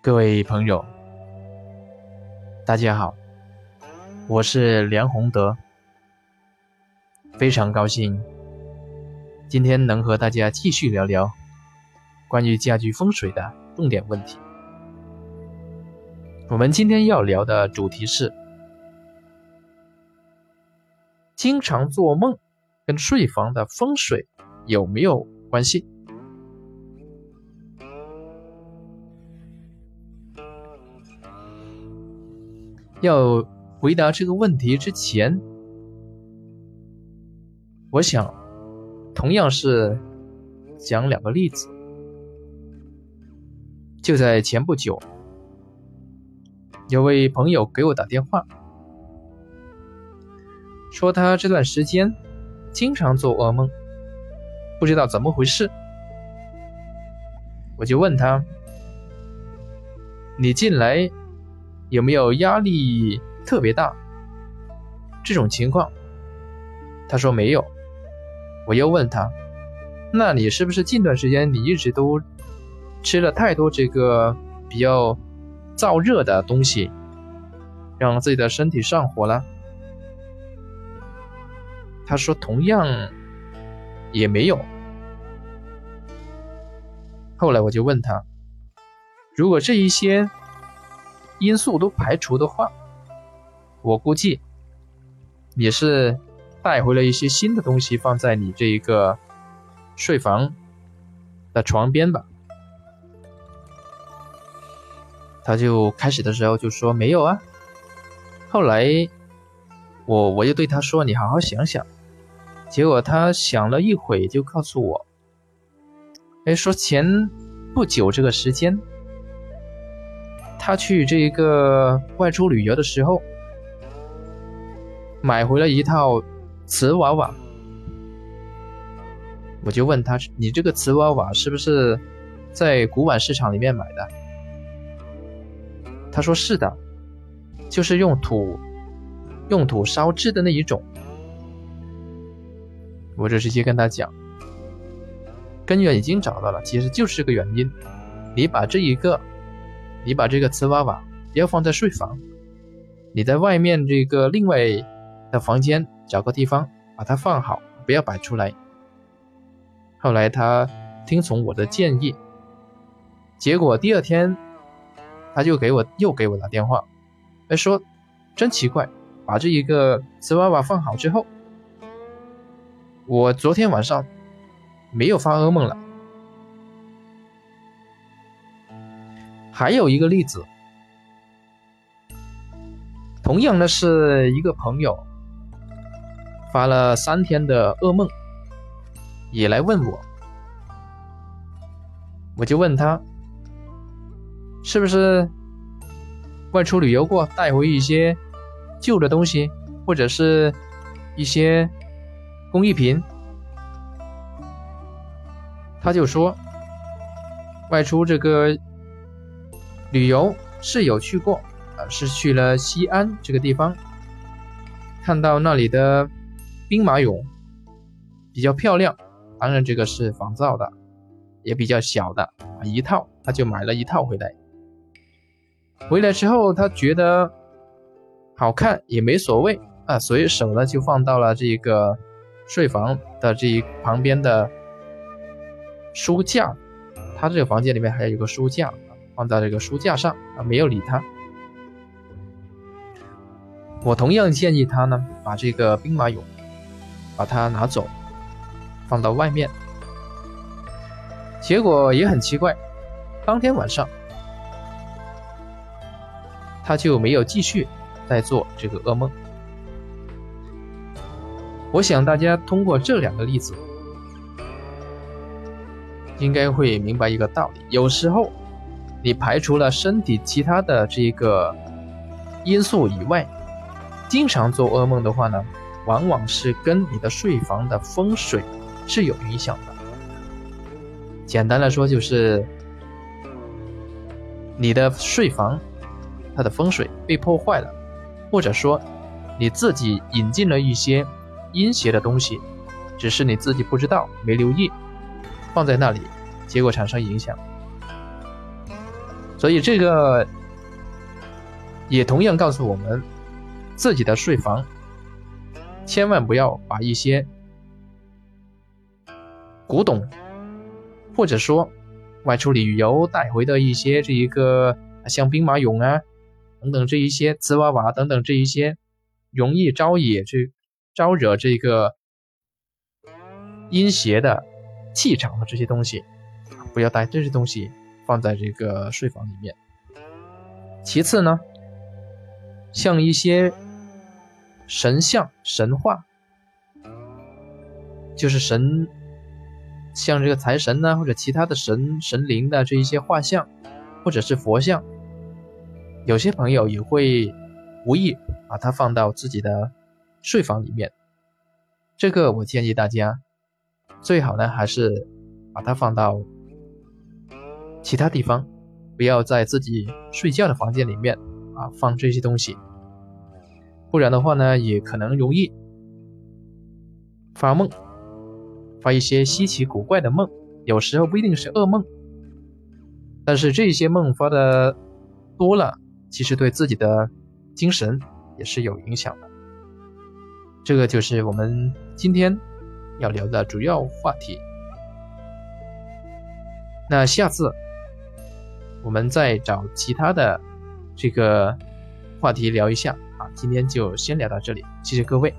各位朋友，大家好，我是梁宏德，非常高兴今天能和大家继续聊聊关于家居风水的重点问题。我们今天要聊的主题是：经常做梦跟睡房的风水有没有关系？要回答这个问题之前，我想同样是讲两个例子。就在前不久，有位朋友给我打电话，说他这段时间经常做噩梦，不知道怎么回事。我就问他：“你近来？”有没有压力特别大这种情况？他说没有。我又问他：“那你是不是近段时间你一直都吃了太多这个比较燥热的东西，让自己的身体上火了？”他说：“同样也没有。”后来我就问他：“如果这一些……”因素都排除的话，我估计也是带回了一些新的东西放在你这一个睡房的床边吧。他就开始的时候就说没有啊，后来我我就对他说你好好想想，结果他想了一会就告诉我，哎，说前不久这个时间。他去这一个外出旅游的时候，买回了一套瓷娃娃。我就问他：“你这个瓷娃娃是不是在古玩市场里面买的？”他说：“是的，就是用土用土烧制的那一种。”我就直接跟他讲，根源已经找到了，其实就是这个原因。你把这一个。你把这个瓷娃娃不要放在睡房，你在外面这个另外的房间找个地方把它放好，不要摆出来。后来他听从我的建议，结果第二天他就给我又给我打电话，说真奇怪，把这一个瓷娃娃放好之后，我昨天晚上没有发噩梦了。还有一个例子，同样的是一个朋友发了三天的噩梦，也来问我，我就问他，是不是外出旅游过，带回一些旧的东西，或者是一些工艺品？他就说，外出这个。旅游是有去过，啊，是去了西安这个地方，看到那里的兵马俑比较漂亮，当然这个是仿造的，也比较小的，一套他就买了一套回来。回来之后他觉得好看也没所谓啊，所以手呢就放到了这个睡房的这一旁边的书架，他这个房间里面还有一个书架。放在这个书架上啊，没有理他。我同样建议他呢，把这个兵马俑把它拿走，放到外面。结果也很奇怪，当天晚上他就没有继续再做这个噩梦。我想大家通过这两个例子，应该会明白一个道理：有时候。你排除了身体其他的这个因素以外，经常做噩梦的话呢，往往是跟你的睡房的风水是有影响的。简单来说，就是你的睡房它的风水被破坏了，或者说你自己引进了一些阴邪的东西，只是你自己不知道、没留意，放在那里，结果产生影响。所以这个也同样告诉我们，自己的睡房千万不要把一些古董，或者说外出旅游带回的一些这一个像兵马俑啊等等这一些瓷娃娃等等这一些容易招野这招惹这个阴邪的气场的这些东西，不要带这些东西。放在这个睡房里面。其次呢，像一些神像、神话，就是神，像这个财神呢，或者其他的神神灵的这一些画像，或者是佛像，有些朋友也会无意把它放到自己的睡房里面。这个我建议大家，最好呢还是把它放到。其他地方，不要在自己睡觉的房间里面啊放这些东西，不然的话呢，也可能容易发梦，发一些稀奇古怪的梦，有时候不一定是噩梦，但是这些梦发的多了，其实对自己的精神也是有影响的。这个就是我们今天要聊的主要话题。那下次。我们再找其他的这个话题聊一下啊，今天就先聊到这里，谢谢各位。